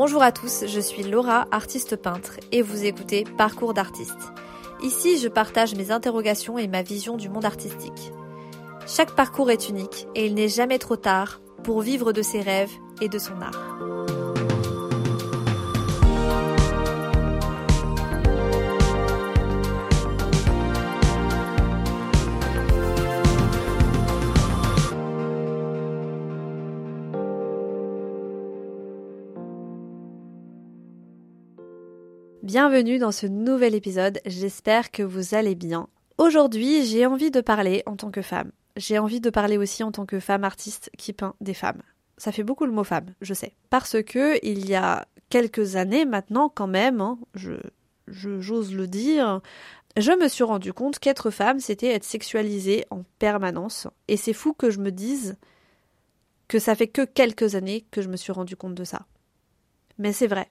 Bonjour à tous, je suis Laura, artiste peintre, et vous écoutez Parcours d'artiste. Ici, je partage mes interrogations et ma vision du monde artistique. Chaque parcours est unique et il n'est jamais trop tard pour vivre de ses rêves et de son art. Bienvenue dans ce nouvel épisode, j'espère que vous allez bien. Aujourd'hui, j'ai envie de parler en tant que femme. J'ai envie de parler aussi en tant que femme artiste qui peint des femmes. Ça fait beaucoup le mot femme, je sais. Parce que il y a quelques années maintenant, quand même, hein, je, j'ose le dire, je me suis rendu compte qu'être femme, c'était être sexualisée en permanence. Et c'est fou que je me dise que ça fait que quelques années que je me suis rendu compte de ça. Mais c'est vrai.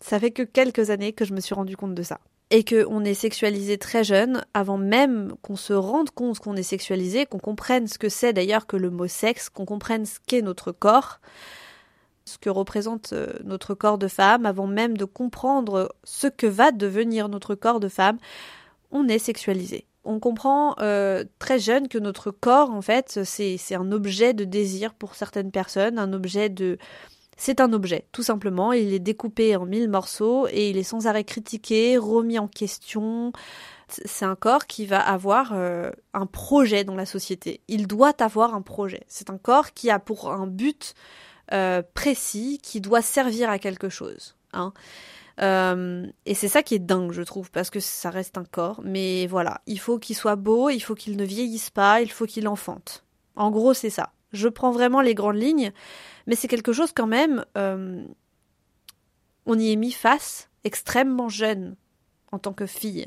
Ça fait que quelques années que je me suis rendu compte de ça. Et qu'on est sexualisé très jeune, avant même qu'on se rende compte qu'on est sexualisé, qu'on comprenne ce que c'est d'ailleurs que le mot sexe, qu'on comprenne ce qu'est notre corps, ce que représente euh, notre corps de femme, avant même de comprendre ce que va devenir notre corps de femme, on est sexualisé. On comprend euh, très jeune que notre corps, en fait, c'est un objet de désir pour certaines personnes, un objet de, c'est un objet, tout simplement. Il est découpé en mille morceaux et il est sans arrêt critiqué, remis en question. C'est un corps qui va avoir euh, un projet dans la société. Il doit avoir un projet. C'est un corps qui a pour un but euh, précis, qui doit servir à quelque chose. Hein. Euh, et c'est ça qui est dingue, je trouve, parce que ça reste un corps. Mais voilà, il faut qu'il soit beau, il faut qu'il ne vieillisse pas, il faut qu'il enfante. En gros, c'est ça. Je prends vraiment les grandes lignes, mais c'est quelque chose quand même. Euh, on y est mis face extrêmement jeune en tant que fille.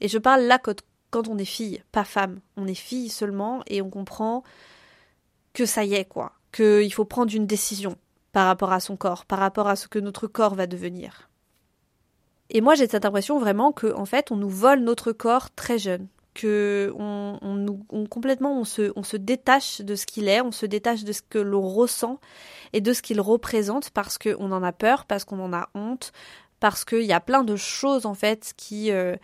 Et je parle là quand, on est fille, pas femme. On est fille seulement et on comprend que ça y est, quoi. Qu'il faut prendre une décision par rapport à son corps, par rapport à ce que notre corps va devenir. Et moi, j'ai cette impression vraiment que, en fait, on nous vole notre corps très jeune que on, complètement on se, on se détache de ce qu'il est, on se détache de ce que l'on ressent et de ce qu'il représente parce qu'on en a peur, parce qu'on en a honte, parce qu'il y a plein de choses en fait qui, euh,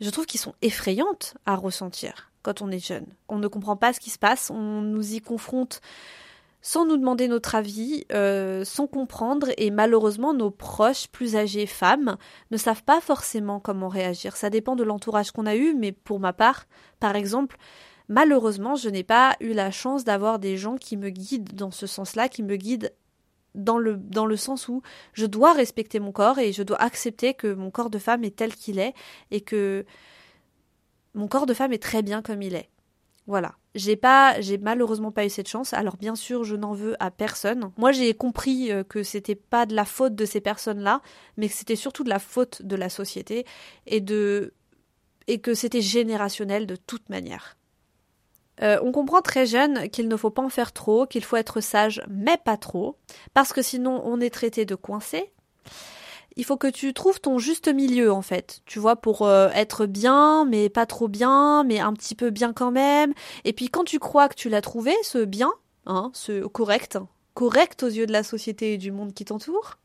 je trouve, qui sont effrayantes à ressentir quand on est jeune. On ne comprend pas ce qui se passe, on nous y confronte sans nous demander notre avis, euh, sans comprendre, et malheureusement nos proches plus âgés femmes ne savent pas forcément comment réagir. Ça dépend de l'entourage qu'on a eu, mais pour ma part, par exemple, malheureusement, je n'ai pas eu la chance d'avoir des gens qui me guident dans ce sens-là, qui me guident dans le, dans le sens où je dois respecter mon corps et je dois accepter que mon corps de femme est tel qu'il est et que mon corps de femme est très bien comme il est. Voilà. J'ai pas, j'ai malheureusement pas eu cette chance. Alors bien sûr, je n'en veux à personne. Moi, j'ai compris euh, que c'était pas de la faute de ces personnes-là, mais que c'était surtout de la faute de la société et de et que c'était générationnel de toute manière. Euh, on comprend très jeune qu'il ne faut pas en faire trop, qu'il faut être sage, mais pas trop, parce que sinon on est traité de coincé il faut que tu trouves ton juste milieu en fait, tu vois, pour euh, être bien, mais pas trop bien, mais un petit peu bien quand même. Et puis quand tu crois que tu l'as trouvé, ce bien, hein, ce correct, correct aux yeux de la société et du monde qui t'entoure,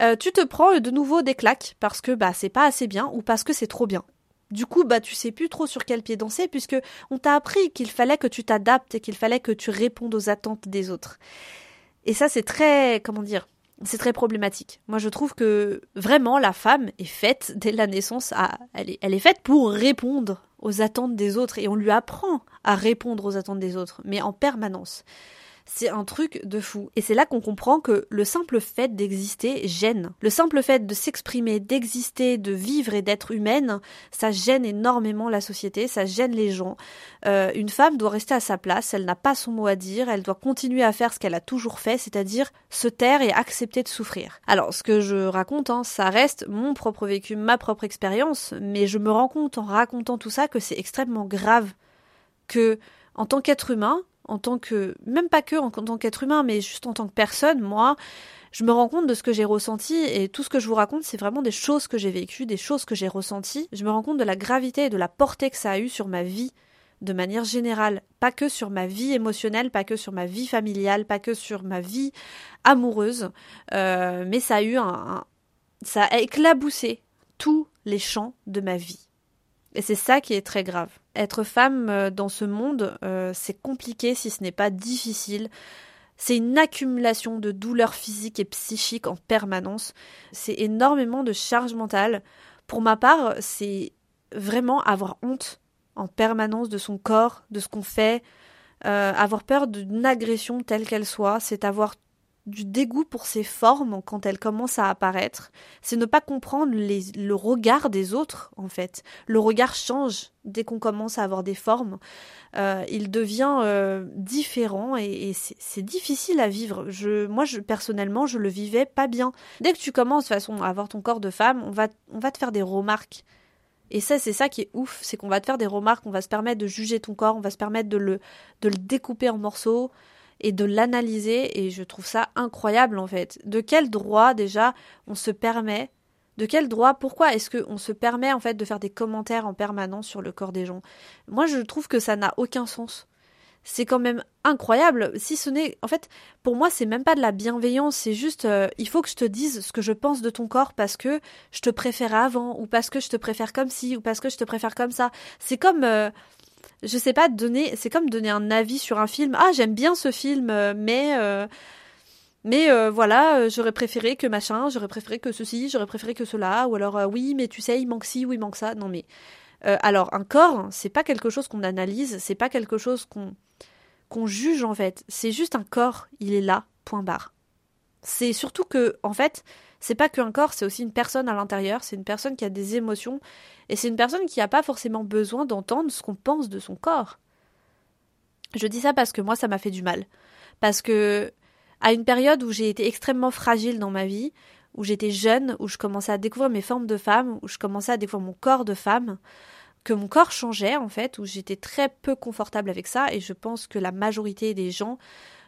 euh, tu te prends de nouveau des claques parce que bah c'est pas assez bien ou parce que c'est trop bien. Du coup, bah tu sais plus trop sur quel pied danser puisque on t'a appris qu'il fallait que tu t'adaptes et qu'il fallait que tu répondes aux attentes des autres. Et ça c'est très comment dire c'est très problématique. Moi, je trouve que vraiment la femme est faite dès la naissance à, elle est, elle est faite pour répondre aux attentes des autres et on lui apprend à répondre aux attentes des autres, mais en permanence. C'est un truc de fou. Et c'est là qu'on comprend que le simple fait d'exister gêne. Le simple fait de s'exprimer, d'exister, de vivre et d'être humaine, ça gêne énormément la société, ça gêne les gens. Euh, une femme doit rester à sa place, elle n'a pas son mot à dire, elle doit continuer à faire ce qu'elle a toujours fait, c'est-à-dire se taire et accepter de souffrir. Alors, ce que je raconte, hein, ça reste mon propre vécu, ma propre expérience, mais je me rends compte en racontant tout ça que c'est extrêmement grave que, en tant qu'être humain, en tant que, même pas que en, tant qu'être humain, mais juste en tant que personne, moi, je me rends compte de ce que j'ai ressenti et tout ce que je vous raconte, c'est vraiment des choses que j'ai vécues, des choses que j'ai ressenties. Je me rends compte de la gravité et de la portée que ça a eu sur ma vie de manière générale, pas que sur ma vie émotionnelle, pas que sur ma vie familiale, pas que sur ma vie amoureuse, euh, mais ça a eu un, ça a éclaboussé tous les champs de ma vie. Et c'est ça qui est très grave. Être femme euh, dans ce monde, euh, c'est compliqué si ce n'est pas difficile. C'est une accumulation de douleurs physiques et psychiques en permanence. C'est énormément de charge mentale. Pour ma part, c'est vraiment avoir honte en permanence de son corps, de ce qu'on fait, euh, avoir peur d'une agression telle qu'elle soit, c'est avoir du dégoût pour ses formes quand elles commencent à apparaître, c'est ne pas comprendre le regard des autres en fait. Le regard change dès qu'on commence à avoir des formes. Euh, il devient euh, différent et, c'est difficile à vivre. Je, moi, personnellement, je le vivais pas bien. Dès que tu commences de façon à avoir ton corps de femme, on va, on va te faire des remarques. Et ça, c'est ça qui est ouf, c'est qu'on va te faire des remarques, on va se permettre de juger ton corps, on va se permettre de le, de le découper en morceaux et de l'analyser, et je trouve ça incroyable en fait. De quel droit déjà on se permet de quel droit Pourquoi est-ce qu'on se permet en fait de faire des commentaires en permanence sur le corps des gens? Moi, je trouve que ça n'a aucun sens c'est quand même incroyable. Si ce n'est, en fait, pour moi, c'est même pas de la bienveillance, c'est juste, euh, il faut que je te dise ce que je pense de ton corps parce que je te préfère avant, ou parce que je te préfère comme ci, ou parce que je te préfère comme ça. C'est comme, euh, je sais pas, donner, c'est comme donner un avis sur un film. Ah, j'aime bien ce film, euh, mais. mais voilà, j'aurais préféré que machin, j'aurais préféré que ceci, j'aurais préféré que cela, ou alors oui, mais tu sais, il manque ci ou il manque ça. Non mais alors un corps, c'est pas quelque chose qu'on analyse, c'est pas quelque chose qu'on qu'on juge en fait. C'est juste un corps, il est là, point barre. C'est surtout que, en fait, c'est pas qu'un corps, c'est aussi une personne à l'intérieur, c'est une personne qui a des émotions, et c'est une personne qui n'a pas forcément besoin d'entendre ce qu'on pense de son corps. Je dis ça parce que moi, ça m'a fait du mal. Parce que, à une période où j'ai été extrêmement fragile dans ma vie, où j'étais jeune, où je commençais à découvrir mes formes de femme, où je commençais à découvrir mon corps de femme, que mon corps changeait en fait, où j'étais très peu confortable avec ça et je pense que la majorité des gens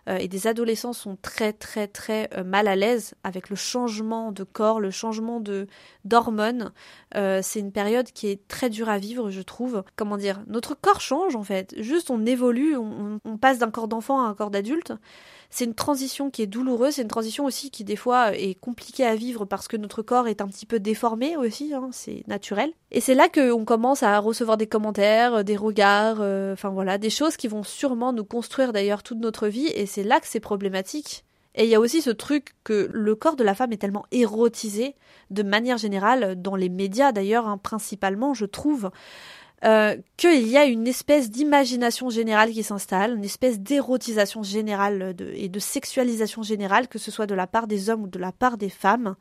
et des adolescents sont très très très euh, mal à l'aise avec le changement de corps, le changement de d'hormones. Euh, c'est une période qui est très dure à vivre, je trouve. Comment dire? Notre corps change en fait. Juste on évolue, on passe d'un corps d'enfant à un corps d'adulte c'est une transition qui est douloureuse, c'est une transition aussi qui des fois est compliquée à vivre parce que notre corps est un petit peu déformé aussi, hein, c'est naturel. Et c'est là qu'on commence à recevoir des commentaires, des regards, euh, enfin voilà, des choses qui vont sûrement nous construire d'ailleurs toute notre vie, et c'est là que c'est problématique. Et il y a aussi ce truc que le corps de la femme est tellement érotisé, de manière générale, dans les médias d'ailleurs, hein, principalement, je trouve, euh, qu'il y a une espèce d'imagination générale qui s'installe, une espèce d'érotisation générale et de sexualisation générale, que ce soit de la part des hommes ou de la part des femmes,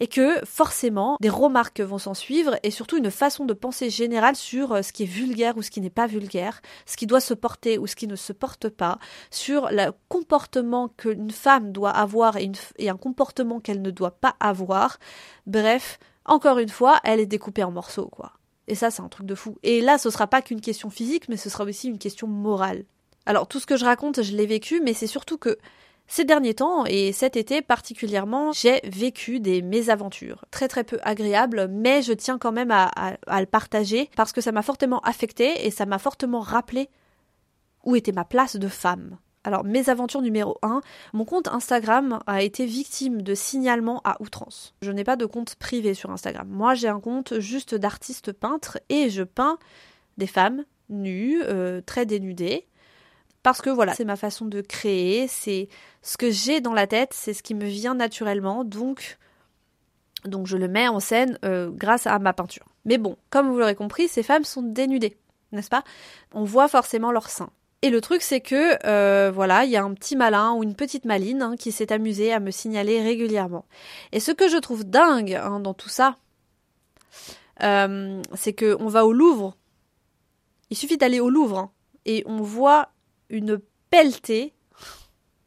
et que forcément des remarques vont s'en suivre et surtout une façon de penser générale sur euh, ce qui est vulgaire ou ce qui n'est pas vulgaire, ce qui doit se porter ou ce qui ne se porte pas, sur le comportement qu'une femme doit avoir et, et un comportement qu'elle ne doit pas avoir. Bref, encore une fois, elle est découpée en morceaux, quoi. Et ça, c'est un truc de fou. Et là, ce sera pas qu'une question physique, mais ce sera aussi une question morale. Alors, tout ce que je raconte, je l'ai vécu, mais c'est surtout que ces derniers temps, et cet été particulièrement, j'ai vécu des mésaventures. Très très peu agréables, mais je tiens quand même à, à le partager parce que ça m'a fortement affecté et ça m'a fortement rappelé où était ma place de femme. Alors, mes aventures numéro 1, mon compte Instagram a été victime de signalements à outrance. Je n'ai pas de compte privé sur Instagram. Moi, j'ai un compte juste d'artiste peintre et je peins des femmes nues, euh, très dénudées. Parce que voilà, c'est ma façon de créer, c'est ce que j'ai dans la tête, c'est ce qui me vient naturellement, donc, donc je le mets en scène euh, grâce à ma peinture. Mais bon, comme vous l'aurez compris, ces femmes sont dénudées, n'est-ce pas? On voit forcément leur sein. Et le truc, c'est que, euh, voilà, il y a un petit malin ou une petite maline hein, qui s'est amusé à me signaler régulièrement. Et ce que je trouve dingue hein, dans tout ça, euh, c'est que on va au Louvre. Il suffit d'aller au Louvre hein, et on voit une pelletée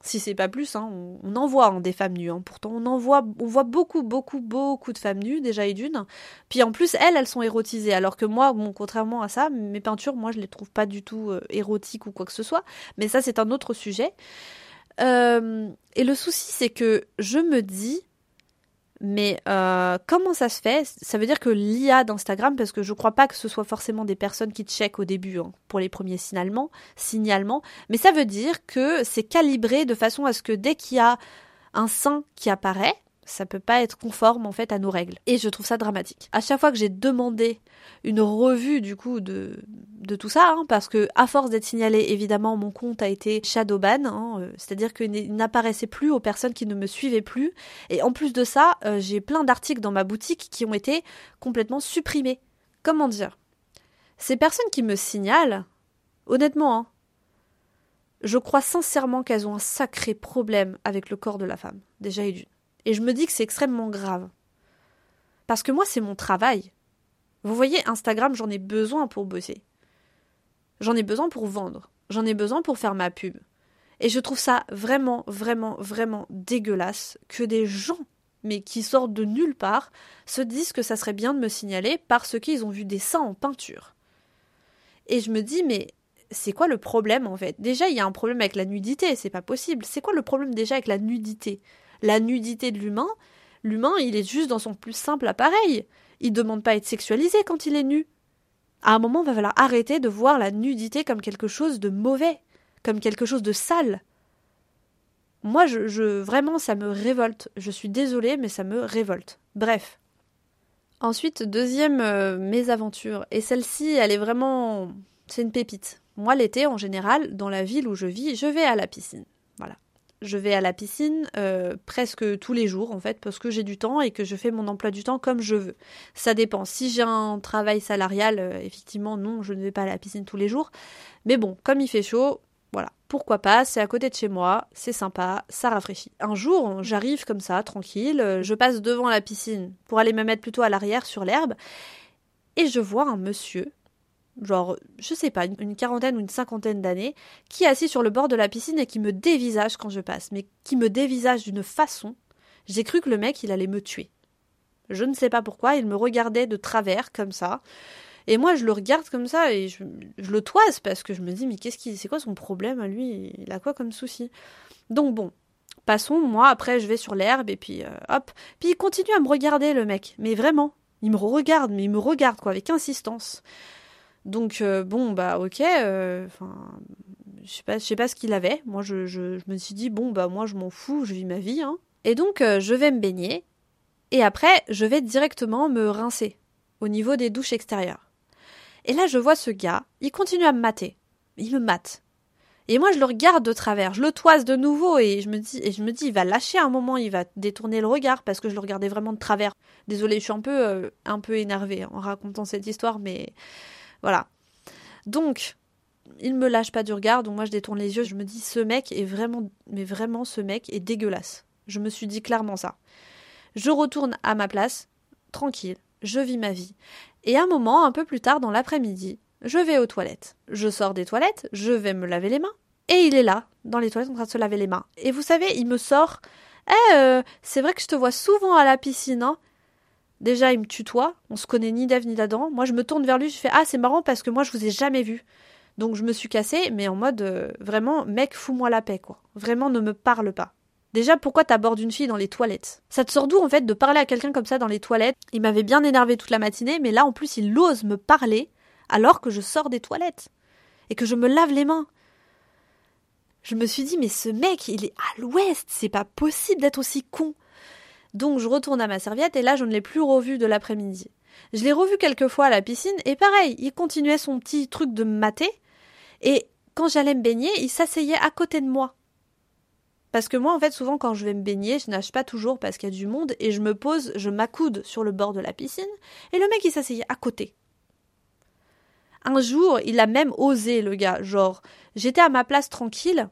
si c'est pas plus, hein, on, en voit hein, des femmes nues. Hein. Pourtant, on en voit, on voit beaucoup, beaucoup, beaucoup de femmes nues déjà et d'une. Puis en plus, elles, elles sont érotisées. Alors que moi, contrairement à ça, mes peintures, moi, je les trouve pas du tout euh, érotiques ou quoi que ce soit. Mais ça, c'est un autre sujet. Euh, et le souci, c'est que je me dis, Mais euh, comment ça se fait? Ça veut dire que l'IA d'Instagram, parce que je crois pas que ce soit forcément des personnes qui checkent au début hein, pour les premiers signalements, signalements, mais ça veut dire que c'est calibré de façon à ce que dès qu'il y a un sein qui apparaît, ça peut pas être conforme en fait à nos règles. Et je trouve ça dramatique. À chaque fois que j'ai demandé une revue du coup de, de tout ça, hein, parce que à force d'être signalé, évidemment, mon compte a été shadowban, hein, euh, c'est-à-dire qu'il n'apparaissait plus aux personnes qui ne me suivaient plus. Et en plus de ça, euh, j'ai plein d'articles dans ma boutique qui ont été complètement supprimés. Comment dire? Ces personnes qui me signalent, honnêtement, hein, je crois sincèrement qu'elles ont un sacré problème avec le corps de la femme, déjà et d'une. Et je me dis que c'est extrêmement grave. Parce que moi, c'est mon travail. Vous voyez, Instagram, j'en ai besoin pour bosser. J'en ai besoin pour vendre. J'en ai besoin pour faire ma pub. Et je trouve ça vraiment, vraiment, vraiment dégueulasse que des gens, mais qui sortent de nulle part, se disent que ça serait bien de me signaler parce qu'ils ont vu des seins en peinture. Et je me dis, mais c'est quoi le problème en fait? Déjà, il y a un problème avec la nudité, c'est pas possible. C'est quoi le problème déjà avec la nudité? La nudité de l'humain, l'humain, il est juste dans son plus simple appareil. Il demande pas à être sexualisé quand il est nu. À un moment, il va falloir arrêter de voir la nudité comme quelque chose de mauvais, comme quelque chose de sale. Moi, je, je vraiment, ça me révolte. Je suis désolée, mais ça me révolte. Bref. Ensuite, deuxième euh, mésaventure, et celle-ci, elle est vraiment, c'est une pépite. Moi, l'été, en général, dans la ville où je vis, je vais à la piscine. Voilà je vais à la piscine euh, presque tous les jours en fait parce que j'ai du temps et que je fais mon emploi du temps comme je veux. Ça dépend. Si j'ai un travail salarial, euh, effectivement non, je ne vais pas à la piscine tous les jours. Mais bon, comme il fait chaud, voilà, pourquoi pas, c'est à côté de chez moi, c'est sympa, ça rafraîchit. Un jour, j'arrive comme ça, tranquille, euh, je passe devant la piscine pour aller me mettre plutôt à l'arrière sur l'herbe et je vois un monsieur genre, je sais pas, une quarantaine ou une cinquantaine d'années, qui est assis sur le bord de la piscine et qui me dévisage quand je passe, mais qui me dévisage d'une façon. J'ai cru que le mec, il allait me tuer. Je ne sais pas pourquoi, il me regardait de travers, comme ça. Et moi, je le regarde comme ça et je, le toise parce que je me dis, mais qu'est-ce qui, c'est quoi son problème à lui? Il a quoi comme souci? Donc bon, passons. Moi, après, je vais sur l'herbe et puis euh, hop. Puis il continue à me regarder, le mec. Mais vraiment, il me regarde, mais il me regarde quoi, avec insistance. Donc euh, bon bah ok, euh, enfin je sais pas, je sais pas ce qu'il avait. Moi je, je, me suis dit bon bah moi je m'en fous, je vis ma vie. Hein. Et donc euh, je vais me baigner et après je vais directement me rincer au niveau des douches extérieures. Et là je vois ce gars, il continue à me mater, il me mate. Et moi je le regarde de travers, je le toise de nouveau et je me dis et je me dis il va lâcher un moment, il va détourner le regard parce que je le regardais vraiment de travers. Désolée, je suis un peu un peu énervée en racontant cette histoire mais voilà. Donc, il me lâche pas du regard, donc moi je détourne les yeux, je me dis ce mec est vraiment, mais vraiment ce mec est dégueulasse. Je me suis dit clairement ça. Je retourne à ma place, tranquille, je vis ma vie. Et un moment, un peu plus tard dans l'après-midi, je vais aux toilettes. Je sors des toilettes, je vais me laver les mains, et il est là, dans les toilettes en train de se laver les mains. Et vous savez, il me sort Eh, euh, c'est vrai que je te vois souvent à la piscine, hein Déjà, il me tutoie, on se connaît ni d'Ève ni d'Adam. Moi, je me tourne vers lui, je fais Ah, c'est marrant parce que moi, je vous ai jamais vu. Donc, je me suis cassée, mais en mode euh, vraiment, mec, fous-moi la paix, quoi. Vraiment, ne me parle pas. Déjà, pourquoi t'abordes une fille dans les toilettes? Ça te sort d'où, en fait, de parler à quelqu'un comme ça dans les toilettes? Il m'avait bien énervé toute la matinée, mais là, en plus, il ose me parler alors que je sors des toilettes et que je me lave les mains. Je me suis dit, mais ce mec, il est à l'ouest, c'est pas possible d'être aussi con. Donc je retourne à ma serviette et là je ne l'ai plus revu de l'après-midi. Je l'ai revu quelques fois à la piscine et pareil, il continuait son petit truc de me mater et quand j'allais me baigner, il s'asseyait à côté de moi. Parce que moi, en fait, souvent quand je vais me baigner, je nage pas toujours parce qu'il y a du monde et je me pose, je m'accoude sur le bord de la piscine et le mec il s'asseyait à côté. Un jour, il a même osé, le gars. Genre, j'étais à ma place tranquille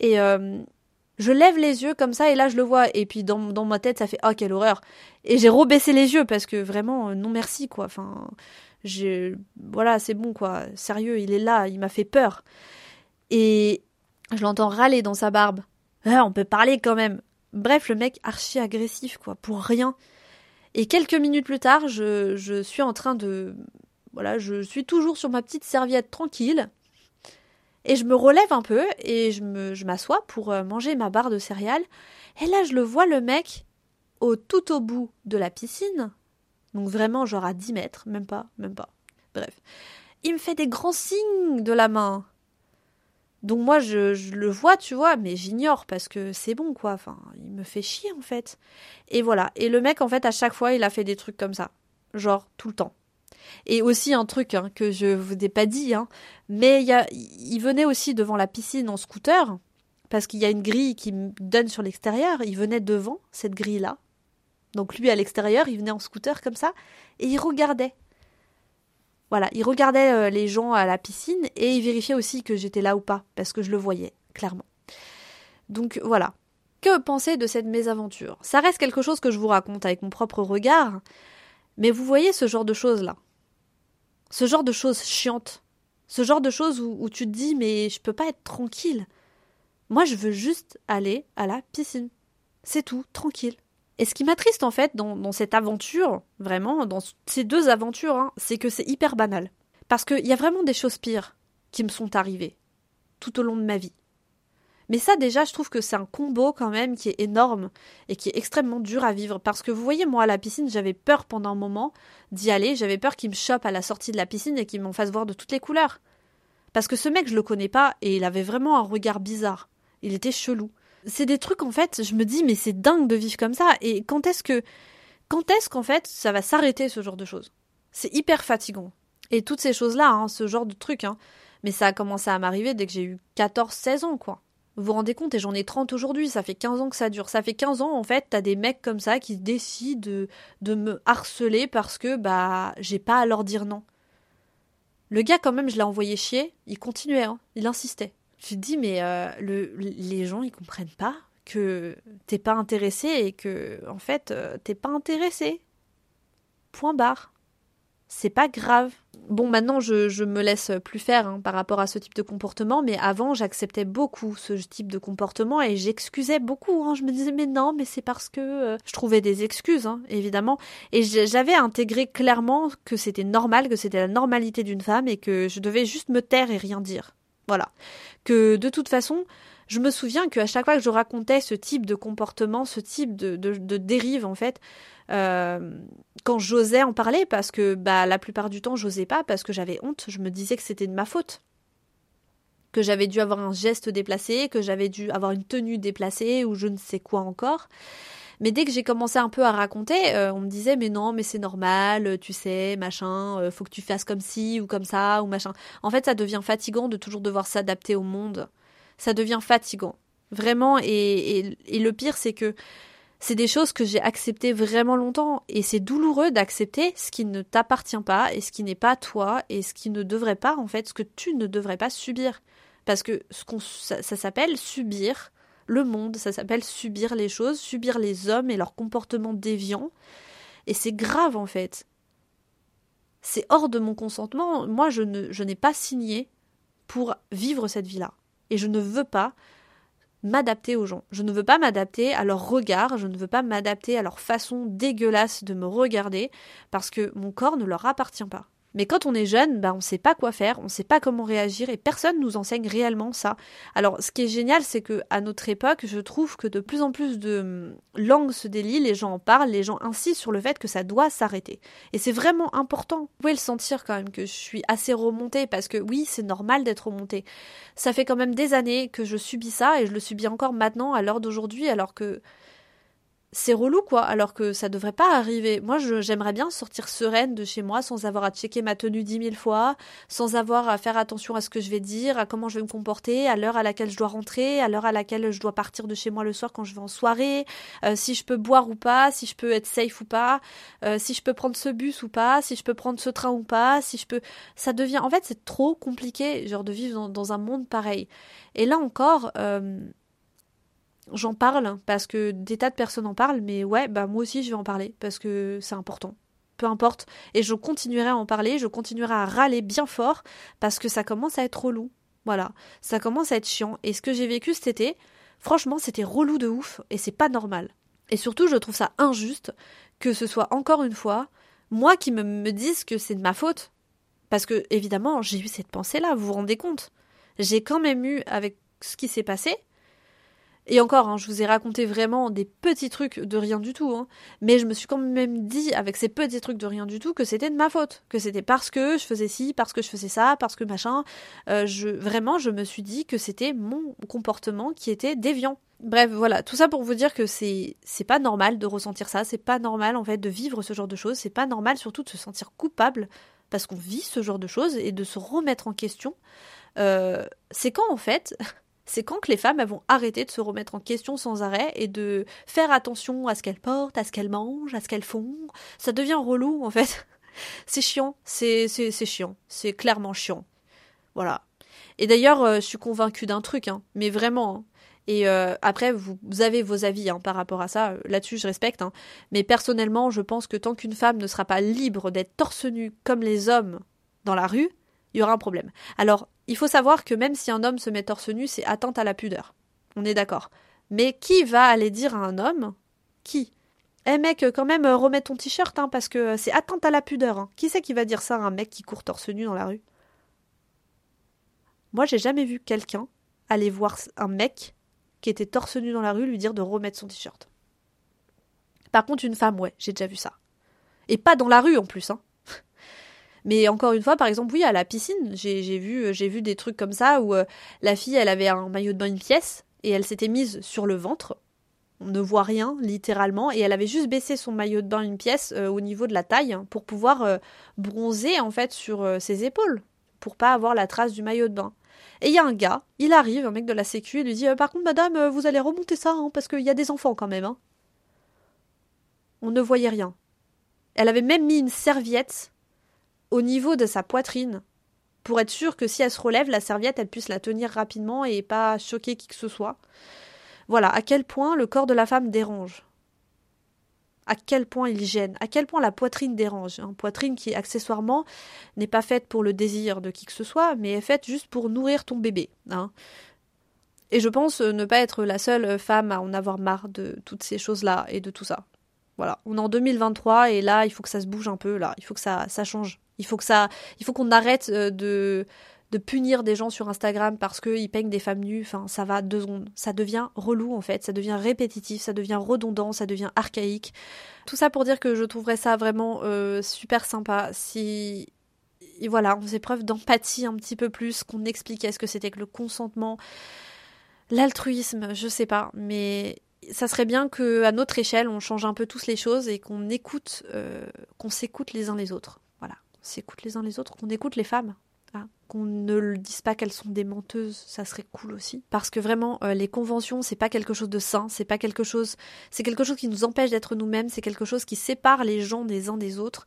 et euh, je lève les yeux comme ça et là je le vois. Et puis dans, ma tête ça fait oh quelle horreur. Et j'ai rebaissé les yeux parce que vraiment euh, non merci quoi. Enfin j'ai voilà c'est bon quoi. Sérieux il est là il m'a fait peur. Et je l'entends râler dans sa barbe. Ah, on peut parler quand même. Bref le mec archi agressif quoi pour rien. Et quelques minutes plus tard je, je suis en train de voilà je suis toujours sur ma petite serviette tranquille et je me relève un peu et je m'assois pour euh, manger ma barre de céréales. Et là, je le vois le mec au tout au bout de la piscine, donc vraiment genre à 10 mètres, même pas, même pas. Bref. Il me fait des grands signes de la main. Donc moi je, je le vois, tu vois, mais j'ignore parce que c'est bon quoi. Enfin, il me fait chier en fait. Et voilà. Et le mec en fait à chaque fois il a fait des trucs comme ça, genre tout le temps. Et aussi un truc hein, que je vous ai pas dit, hein, mais il, y venait aussi devant la piscine en scooter parce qu'il y a une grille qui donne sur l'extérieur. Il venait devant cette grille là. Donc lui à l'extérieur, il venait en scooter comme ça et il regardait. Voilà, il regardait euh, les gens à la piscine et il vérifiait aussi que j'étais là ou pas, parce que je le voyais, clairement. Donc voilà. Que penser de cette mésaventure? Ça reste quelque chose que je vous raconte avec mon propre regard, mais vous voyez ce genre de choses-là. Ce genre de choses chiantes. Ce genre de choses où, tu te dis mais je peux pas être tranquille. Moi je veux juste aller à la piscine. C'est tout, tranquille. Et ce qui m'attriste en fait dans, cette aventure, vraiment, dans ces deux aventures, hein, c'est que c'est hyper banal. Parce qu'il y a vraiment des choses pires qui me sont arrivées tout au long de ma vie. Mais ça déjà, je trouve que c'est un combo quand même qui est énorme et qui est extrêmement dur à vivre. Parce que vous voyez, moi à la piscine, j'avais peur pendant un moment d'y aller, j'avais peur qu'il me chope à la sortie de la piscine et qu'il m'en fasse voir de toutes les couleurs. Parce que ce mec, je le connais pas et il avait vraiment un regard bizarre. Il était chelou c'est des trucs en fait, je me dis mais c'est dingue de vivre comme ça et quand est-ce que quand est-ce qu'en fait ça va s'arrêter ce genre de choses? C'est hyper fatigant. Et toutes ces choses-là, hein, ce genre de trucs, hein. mais ça a commencé à m'arriver dès que j'ai eu 14-16 ans, quoi. Vous vous rendez compte, et j'en ai 30 aujourd'hui, ça fait 15 ans que ça dure. Ça fait 15 ans, en fait, t'as des mecs comme ça qui décident de, me harceler parce que, bah, j'ai pas à leur dire non. Le gars, quand même, je l'ai envoyé chier, il continuait, hein, il insistait. Tu te dis, mais euh, le, les gens, ils comprennent pas que t'es pas intéressé et que, en fait, euh, t'es pas intéressé. Point barre. C'est pas grave. Bon, maintenant, je, je me laisse plus faire hein, par rapport à ce type de comportement, mais avant, j'acceptais beaucoup ce type de comportement et j'excusais beaucoup. Hein. Je me disais, mais non, mais c'est parce que euh, je trouvais des excuses, hein, évidemment. Et j'avais intégré clairement que c'était normal, que c'était la normalité d'une femme et que je devais juste me taire et rien dire. Voilà. Que de toute façon, je me souviens qu'à chaque fois que je racontais ce type de comportement, ce type de, dérive, en fait, euh, quand j'osais en parler, parce que bah, la plupart du temps, j'osais pas, parce que j'avais honte, je me disais que c'était de ma faute. Que j'avais dû avoir un geste déplacé, que j'avais dû avoir une tenue déplacée, ou je ne sais quoi encore. Mais dès que j'ai commencé un peu à raconter, euh, on me disait mais non, mais c'est normal, tu sais, machin, euh, faut que tu fasses comme ci ou comme ça ou machin. En fait, ça devient fatigant de toujours devoir s'adapter au monde. Ça devient fatigant, vraiment. Et, et, le pire, c'est que c'est des choses que j'ai acceptées vraiment longtemps et c'est douloureux d'accepter ce qui ne t'appartient pas et ce qui n'est pas toi et ce qui ne devrait pas en fait ce que tu ne devrais pas subir parce que ce qu'on ça s'appelle subir le monde, ça s'appelle subir les choses, subir les hommes et leurs comportements déviants. Et c'est grave en fait. C'est hors de mon consentement. Moi, je, je n'ai pas signé pour vivre cette vie-là. Et je ne veux pas m'adapter aux gens. Je ne veux pas m'adapter à leur regard, je ne veux pas m'adapter à leur façon dégueulasse de me regarder, parce que mon corps ne leur appartient pas. Mais quand on est jeune, bah, on ne sait pas quoi faire, on ne sait pas comment réagir et personne nous enseigne réellement ça. Alors, ce qui est génial, c'est que à notre époque, je trouve que de plus en plus de hum, langues se délient, les gens en parlent, les gens insistent sur le fait que ça doit s'arrêter. Et c'est vraiment important. Vous pouvez le sentir quand même que je suis assez remontée parce que oui, c'est normal d'être remontée. Ça fait quand même des années que je subis ça et je le subis encore maintenant à l'heure d'aujourd'hui alors que c'est relou quoi, alors que ça devrait pas arriver. Moi, j'aimerais bien sortir sereine de chez moi sans avoir à checker ma tenue dix mille fois, sans avoir à faire attention à ce que je vais dire, à comment je vais me comporter, à l'heure à laquelle je dois rentrer, à l'heure à laquelle je dois partir de chez moi le soir quand je vais en soirée, euh, si je peux boire ou pas, si je peux être safe ou pas, euh, si je peux prendre ce bus ou pas, si je peux prendre ce train ou pas, si je peux. Ça devient. En fait, c'est trop compliqué, genre de vivre dans, un monde pareil. Et là encore. Euh, j'en parle parce que des tas de personnes en parlent, mais ouais, bah moi aussi je vais en parler parce que c'est important. Peu importe. Et je continuerai à en parler, je continuerai à râler bien fort parce que ça commence à être relou. Voilà. Ça commence à être chiant. Et ce que j'ai vécu cet été, franchement, c'était relou de ouf et c'est pas normal. Et surtout, je trouve ça injuste que ce soit encore une fois moi qui me, me dise que c'est de ma faute. Parce que, évidemment, j'ai eu cette pensée-là, vous vous rendez compte. J'ai quand même eu, avec ce qui s'est passé, Et encore, hein, je vous ai raconté vraiment des petits trucs de rien du tout, hein, mais je me suis quand même dit avec ces petits trucs de rien du tout que c'était de ma faute, que c'était parce que je faisais ci, parce que je faisais ça, parce que machin. Euh, vraiment, je me suis dit que c'était mon comportement qui était déviant. Bref, voilà, tout ça pour vous dire que c'est c'est pas normal de ressentir ça, c'est pas normal en fait de vivre ce genre de choses, c'est pas normal surtout de se sentir coupable parce qu'on vit ce genre de choses et de se remettre en question. Euh, c'est quand en fait c'est quand que les femmes elles vont arrêter de se remettre en question sans arrêt et de faire attention à ce qu'elles portent, à ce qu'elles mangent, à ce qu'elles font. Ça devient relou en fait. C'est chiant, c'est chiant, c'est clairement chiant. Voilà. Et d'ailleurs, euh, je suis convaincue d'un truc, hein, mais vraiment. Hein. Et euh, après, vous, avez vos avis hein, par rapport à ça. Euh, là-dessus, je respecte. Mais personnellement, je pense que tant qu'une femme ne sera pas libre d'être torse nu comme les hommes dans la rue, il y aura un problème. Alors, il faut savoir que même si un homme se met torse nu, c'est atteinte à la pudeur. On est d'accord. Mais qui va aller dire à un homme Qui? Eh mec, quand même, remets ton t-shirt, hein, parce que c'est atteinte à la pudeur. Hein. Qui c'est qui va dire ça à un mec qui court torse nu dans la rue? Moi, j'ai jamais vu quelqu'un aller voir un mec qui était torse nu dans la rue lui dire de remettre son t-shirt. Par contre, une femme, ouais, j'ai déjà vu ça. Et pas dans la rue en plus, hein. Mais encore une fois, par exemple, oui, à la piscine, j'ai vu, j'ai vu des trucs comme ça où euh, la fille, elle avait un maillot de bain une pièce et elle s'était mise sur le ventre. On ne voit rien, littéralement, et elle avait juste baissé son maillot de bain une pièce euh, au niveau de la taille hein, pour pouvoir euh, bronzer en fait sur ses épaules, pour pas avoir la trace du maillot de bain. Et il y a un gars, il arrive, un mec de la sécu, il lui dit Par contre, madame, vous allez remonter ça, hein, parce qu'il y a des enfants quand même. Hein. On ne voyait rien. Elle avait même mis une serviette au niveau de sa poitrine pour être sûre que si elle se relève, la serviette, elle puisse la tenir rapidement et pas choquer qui que ce soit. Voilà à quel point le corps de la femme dérange. À quel point il gêne, à quel point la poitrine dérange. Une poitrine qui, accessoirement, n'est pas faite pour le désir de qui que ce soit, mais est faite juste pour nourrir ton bébé. Hein. Et je pense ne pas être la seule femme à en avoir marre de toutes ces choses-là et de tout ça. Voilà, on est en 2023 et là, il faut que ça se bouge un peu, là, il faut que ça, ça change. Il faut que ça, il faut qu'on arrête euh, de de punir des gens sur Instagram parce qu'ils peignent des femmes nues, enfin ça va deux secondes. Ça devient relou en fait, ça devient répétitif, ça devient redondant, ça devient archaïque. Tout ça pour dire que je trouverais ça vraiment euh, super sympa si voilà, on faisait preuve d'empathie un petit peu plus, qu'on expliquait ce que c'était que le consentement, l'altruisme, je sais pas, mais ça serait bien que à notre échelle, on change un peu tous les choses et qu'on écoute, euh, qu'on s'écoute les uns les autres. Voilà, on s'écoute les uns les autres, qu'on écoute les femmes. Hein. qu'on ne le dise pas qu'elles sont des menteuses, ça serait cool aussi. Parce que vraiment, euh, les conventions, c'est pas quelque chose de sain, c'est pas quelque chose, c'est quelque chose qui nous empêche d'être nous-mêmes, c'est quelque chose qui sépare les gens des uns des autres.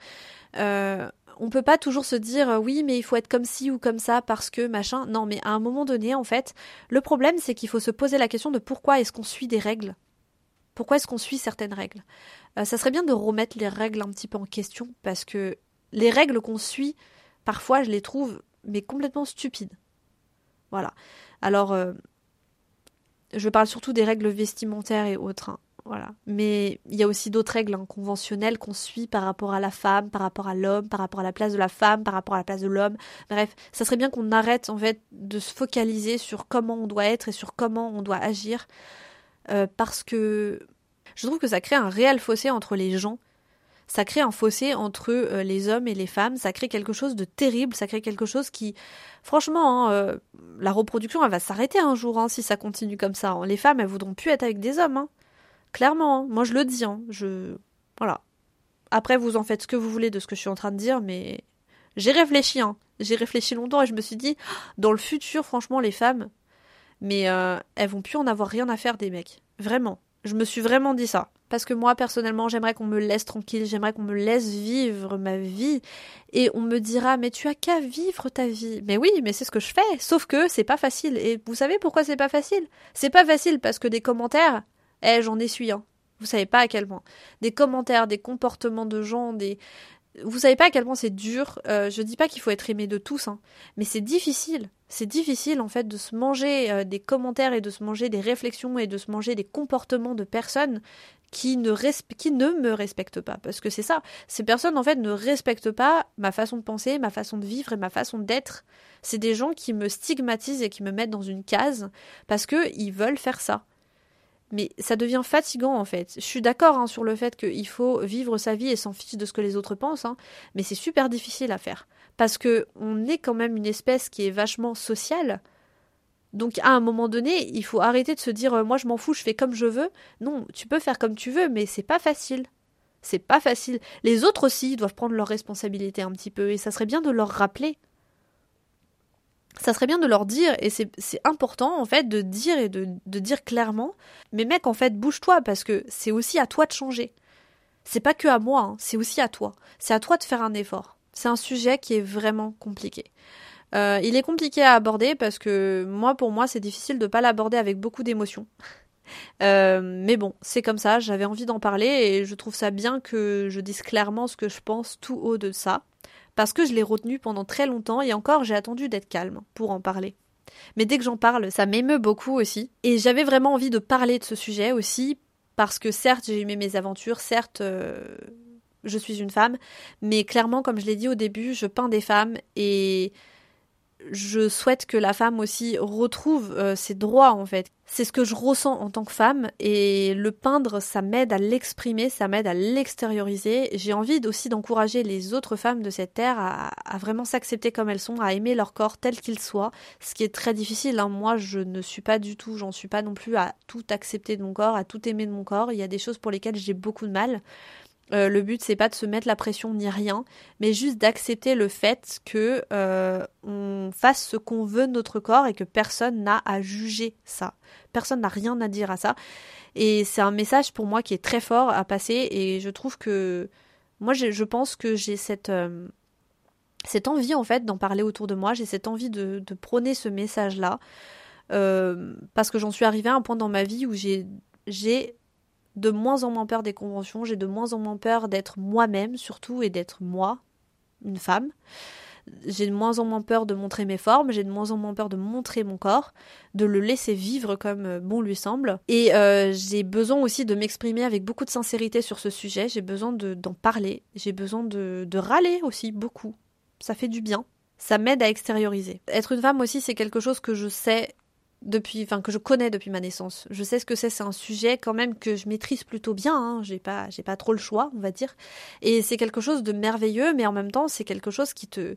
Euh, on peut pas toujours se dire euh, oui mais il faut être comme ci ou comme ça parce que machin. Non mais à un moment donné en fait, le problème c'est qu'il faut se poser la question de pourquoi est-ce qu'on suit des règles pourquoi est-ce qu'on suit certaines règles? Euh, Ça serait bien de remettre les règles un petit peu en question parce que les règles qu'on suit, parfois je les trouve mais complètement stupides. Voilà. Alors, euh, je parle surtout des règles vestimentaires et autres. Hein. Voilà. Mais il y a aussi d'autres règles hein, conventionnelles qu'on suit par rapport à la femme, par rapport à l'homme, par rapport à la place de la femme, par rapport à la place de l'homme. Bref, ça serait bien qu'on arrête en fait de se focaliser sur comment on doit être et sur comment on doit agir euh, parce que je trouve que ça crée un réel fossé entre les gens. Ça crée un fossé entre euh, les hommes et les femmes. Ça crée quelque chose de terrible. Ça crée quelque chose qui, franchement, hein, euh, la reproduction, elle va s'arrêter un jour hein, si ça continue comme ça. Hein. Les femmes, elles voudront plus être avec des hommes. Clairement, moi je le dis. Je voilà. Après, vous en faites ce que vous voulez de ce que je suis en train de dire, mais j'ai réfléchi. J'ai réfléchi longtemps et je me suis dit, dans le futur, franchement, les femmes, mais euh, elles vont plus en avoir rien à faire des mecs. Vraiment. Je me suis vraiment dit ça. Parce que moi, personnellement, j'aimerais qu'on me laisse tranquille, j'aimerais qu'on me laisse vivre ma vie. Et on me dira, mais tu as qu'à vivre ta vie. Mais oui, mais c'est ce que je fais. Sauf que c'est pas facile. Et vous savez pourquoi c'est pas facile? C'est pas facile parce que des commentaires, eh, j'en essuie, hein. Vous savez pas à quel point. Des commentaires, des comportements de gens, des, vous savez pas à quel point c'est dur. Euh, je dis pas qu'il faut être aimé de tous, hein, mais c'est difficile. C'est difficile en fait de se manger euh, des commentaires et de se manger des réflexions et de se manger des comportements de personnes qui ne, qui ne me respectent pas. Parce que c'est ça. Ces personnes en fait ne respectent pas ma façon de penser, ma façon de vivre et ma façon d'être. C'est des gens qui me stigmatisent et qui me mettent dans une case parce que ils veulent faire ça. Mais ça devient fatigant en fait. Je suis d'accord hein, sur le fait qu'il faut vivre sa vie et s'en fiche de ce que les autres pensent, hein, mais c'est super difficile à faire parce que on est quand même une espèce qui est vachement sociale. Donc à un moment donné, il faut arrêter de se dire euh, moi je m'en fous, je fais comme je veux. Non, tu peux faire comme tu veux, mais c'est pas facile. C'est pas facile. Les autres aussi doivent prendre leurs responsabilités un petit peu et ça serait bien de leur rappeler ça serait bien de leur dire, et c'est important en fait de dire et de, dire clairement, mais mec en fait bouge-toi parce que c'est aussi à toi de changer. C'est pas que à moi, hein, c'est aussi à toi. C'est à toi de faire un effort. C'est un sujet qui est vraiment compliqué. Euh, il est compliqué à aborder parce que moi, pour moi, c'est difficile de ne pas l'aborder avec beaucoup d'émotion. Euh, mais bon, c'est comme ça, j'avais envie d'en parler et je trouve ça bien que je dise clairement ce que je pense tout haut de ça parce que je l'ai retenu pendant très longtemps et encore j'ai attendu d'être calme pour en parler. Mais dès que j'en parle, ça m'émeut beaucoup aussi. Et j'avais vraiment envie de parler de ce sujet aussi, parce que certes j'ai aimé mes aventures, certes euh, je suis une femme, mais clairement comme je l'ai dit au début, je peins des femmes et je souhaite que la femme aussi retrouve euh, ses droits en fait. C'est ce que je ressens en tant que femme et le peindre ça m'aide à l'exprimer, ça m'aide à l'extérioriser. J'ai envie aussi d'encourager les autres femmes de cette terre à, vraiment s'accepter comme elles sont, à aimer leur corps tel qu'il soit, ce qui est très difficile. Hein. Moi je ne suis pas du tout, j'en suis pas non plus à tout accepter de mon corps, à tout aimer de mon corps. Il y a des choses pour lesquelles j'ai beaucoup de mal. Euh, le but c'est pas de se mettre la pression ni rien, mais juste d'accepter le fait que euh, on fasse ce qu'on veut de notre corps et que personne n'a à juger ça. Personne n'a rien à dire à ça. Et c'est un message pour moi qui est très fort à passer et je trouve que moi je pense que j'ai cette euh, cette envie en fait d'en parler autour de moi, j'ai cette envie de, prôner ce message là. parce que j'en suis arrivée à un point dans ma vie où j'ai de moins en moins peur des conventions, j'ai de moins en moins peur d'être moi-même surtout et d'être moi, une femme. J'ai de moins en moins peur de montrer mes formes, j'ai de moins en moins peur de montrer mon corps, de le laisser vivre comme euh, bon lui semble. Et euh, j'ai besoin aussi de m'exprimer avec beaucoup de sincérité sur ce sujet, j'ai besoin d'en parler, j'ai besoin de, de râler aussi beaucoup. Ça fait du bien, ça m'aide à extérioriser. Être une femme aussi, c'est quelque chose que je sais depuis, enfin que je connais depuis ma naissance. Je sais ce que c'est. C'est un sujet quand même que je maîtrise plutôt bien. Hein. J'ai pas, j'ai pas trop le choix, on va dire. Et c'est quelque chose de merveilleux, mais en même temps, c'est quelque chose qui te,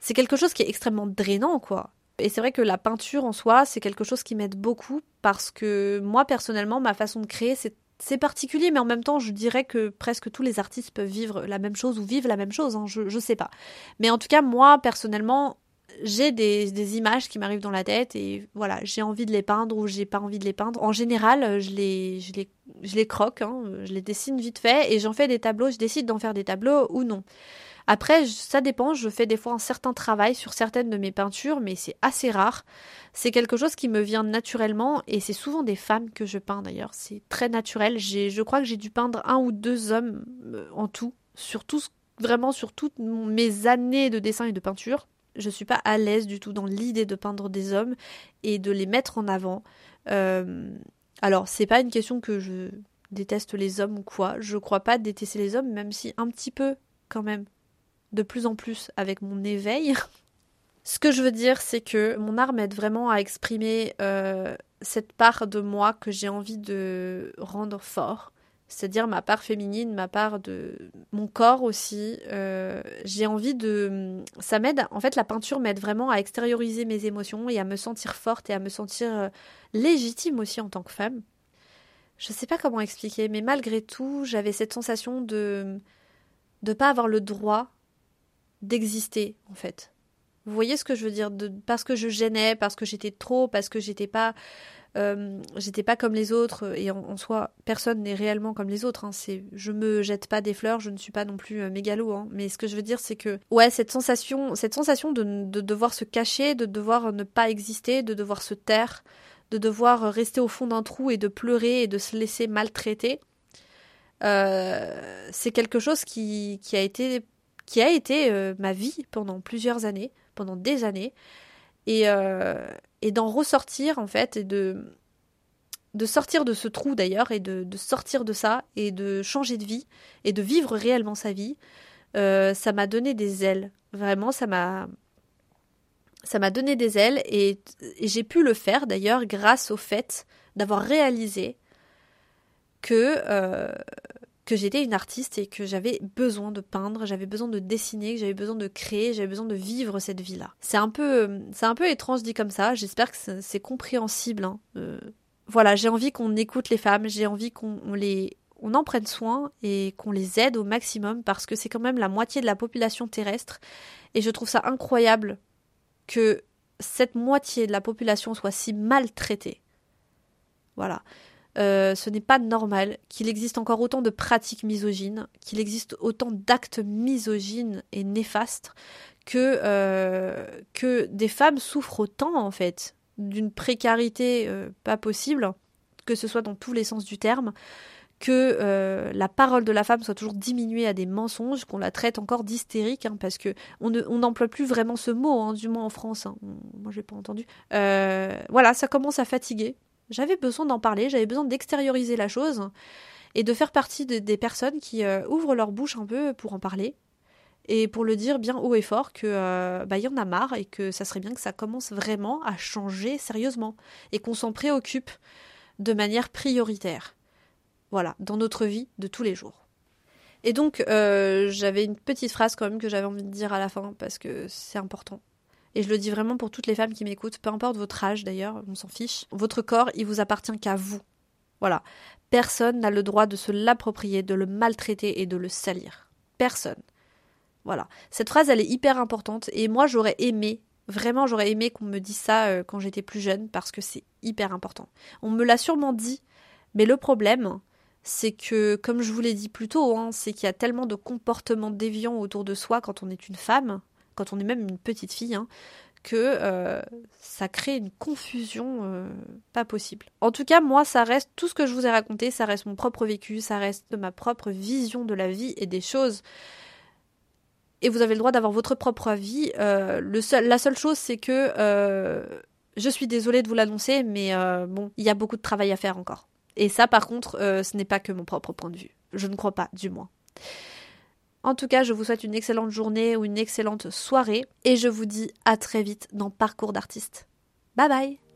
c'est quelque chose qui est extrêmement drainant, quoi. Et c'est vrai que la peinture en soi, c'est quelque chose qui m'aide beaucoup parce que moi personnellement, ma façon de créer, c'est c'est particulier, mais en même temps, je dirais que presque tous les artistes peuvent vivre la même chose ou vivent la même chose. Hein, je, je sais pas. Mais en tout cas, moi, personnellement, j'ai des, images qui m'arrivent dans la tête et voilà, j'ai envie de les peindre ou j'ai pas envie de les peindre. En général, je les, je les, je les croque, hein, je les dessine vite fait et j'en fais des tableaux, je décide d'en faire des tableaux ou non. Après, ça dépend, je fais des fois un certain travail sur certaines de mes peintures, mais c'est assez rare. C'est quelque chose qui me vient naturellement et c'est souvent des femmes que je peins d'ailleurs, c'est très naturel. Je crois que j'ai dû peindre un ou deux hommes euh, en tout, sur tout, vraiment sur toutes mes années de dessin et de peinture je suis pas à l'aise du tout dans l'idée de peindre des hommes et de les mettre en avant. Euh, alors, c'est pas une question que je déteste les hommes ou quoi. Je crois pas détester les hommes, même si un petit peu quand même, de plus en plus avec mon éveil. Ce que je veux dire, c'est que mon art m'aide vraiment à exprimer euh, cette part de moi que j'ai envie de rendre fort c'est-à-dire ma part féminine, ma part de mon corps aussi. Euh, j'ai envie de. Ça m'aide. En fait, la peinture m'aide vraiment à extérioriser mes émotions et à me sentir forte et à me sentir euh, légitime aussi en tant que femme. Je sais pas comment expliquer, mais malgré tout, j'avais cette sensation de de pas avoir le droit d'exister en fait. Vous voyez ce que je veux dire? Parce que je gênais, parce que j'étais trop, parce que j'étais pas euh, j'étais pas comme les autres et en, soi personne n'est réellement comme les autres. Hein, c'est, je me jette pas des fleurs, je ne suis pas non plus euh, mégalo. Hein, mais ce que je veux dire c'est que ouais cette sensation, cette sensation de, de devoir se cacher, de devoir ne pas exister, de devoir se taire, de devoir rester au fond d'un trou et de pleurer et de se laisser maltraiter. Euh, c'est quelque chose qui, qui a été qui a été euh, ma vie pendant plusieurs années, pendant des années, et, et d'en ressortir en fait et de de sortir de ce trou d'ailleurs et de, sortir de ça et de changer de vie et de vivre réellement sa vie, euh, ça m'a donné des ailes. Vraiment, ça m'a ça m'a donné des ailes et, et j'ai pu le faire d'ailleurs grâce au fait d'avoir réalisé que, euh, que j'étais une artiste et que j'avais besoin de peindre, j'avais besoin de dessiner, que j'avais besoin de créer, j'avais besoin de vivre cette vie-là. C'est un peu, c'est un peu étrange dit comme ça. J'espère que c'est compréhensible. Hein. Euh, voilà, j'ai envie qu'on écoute les femmes, j'ai envie qu'on les, on en prenne soin et qu'on les aide au maximum parce que c'est quand même la moitié de la population terrestre et je trouve ça incroyable que cette moitié de la population soit si maltraitée. Voilà. Euh, ce n'est pas normal qu'il existe encore autant de pratiques misogynes, qu'il existe autant d'actes misogynes et néfastes, que, euh, que des femmes souffrent autant en fait d'une précarité euh, pas possible, que ce soit dans tous les sens du terme, que la parole de la femme soit toujours diminuée à des mensonges, qu'on la traite encore d'hystérique, hein, parce que on n'emploie plus vraiment ce mot, hein, du moins en France. Hein. Moi, j'ai pas entendu. voilà, ça commence à fatiguer. J'avais besoin d'en parler, j'avais besoin d'extérioriser la chose et de faire partie des personnes qui euh, ouvrent leur bouche un peu pour en parler et pour le dire bien haut et fort que euh, bah, y en a marre et que ça serait bien que ça commence vraiment à changer sérieusement et qu'on s'en préoccupe de manière prioritaire. Voilà, dans notre vie de tous les jours. Et donc euh, j'avais une petite phrase quand même que j'avais envie de dire à la fin parce que c'est important. Et je le dis vraiment pour toutes les femmes qui m'écoutent, peu importe votre âge d'ailleurs, on s'en fiche. Votre corps, il vous appartient qu'à vous. Voilà. Personne n'a le droit de se l'approprier, de le maltraiter et de le salir. Personne. Voilà. Cette phrase, elle est hyper importante et moi, j'aurais aimé, vraiment, j'aurais aimé qu'on me dise ça euh, quand j'étais plus jeune parce que c'est hyper important. On me l'a sûrement dit, mais le problème, c'est que, comme je vous l'ai dit plus tôt, hein, c'est qu'il y a tellement de comportements déviants autour de soi quand on est une femme, quand on est même une petite fille, hein, que euh, ça crée une confusion euh, pas possible. En tout cas, moi, ça reste tout ce que je vous ai raconté, ça reste mon propre vécu, ça reste ma propre vision de la vie et des choses. Et vous avez le droit d'avoir votre propre avis. Euh, la seule chose, c'est que je suis désolée de vous l'annoncer, mais bon, il y a beaucoup de travail à faire encore. Et ça, par contre, ce n'est pas que mon propre point de vue. Je ne crois pas, du moins. En tout cas, je vous souhaite une excellente journée ou une excellente soirée et je vous dis à très vite dans Parcours d'artiste. Bye bye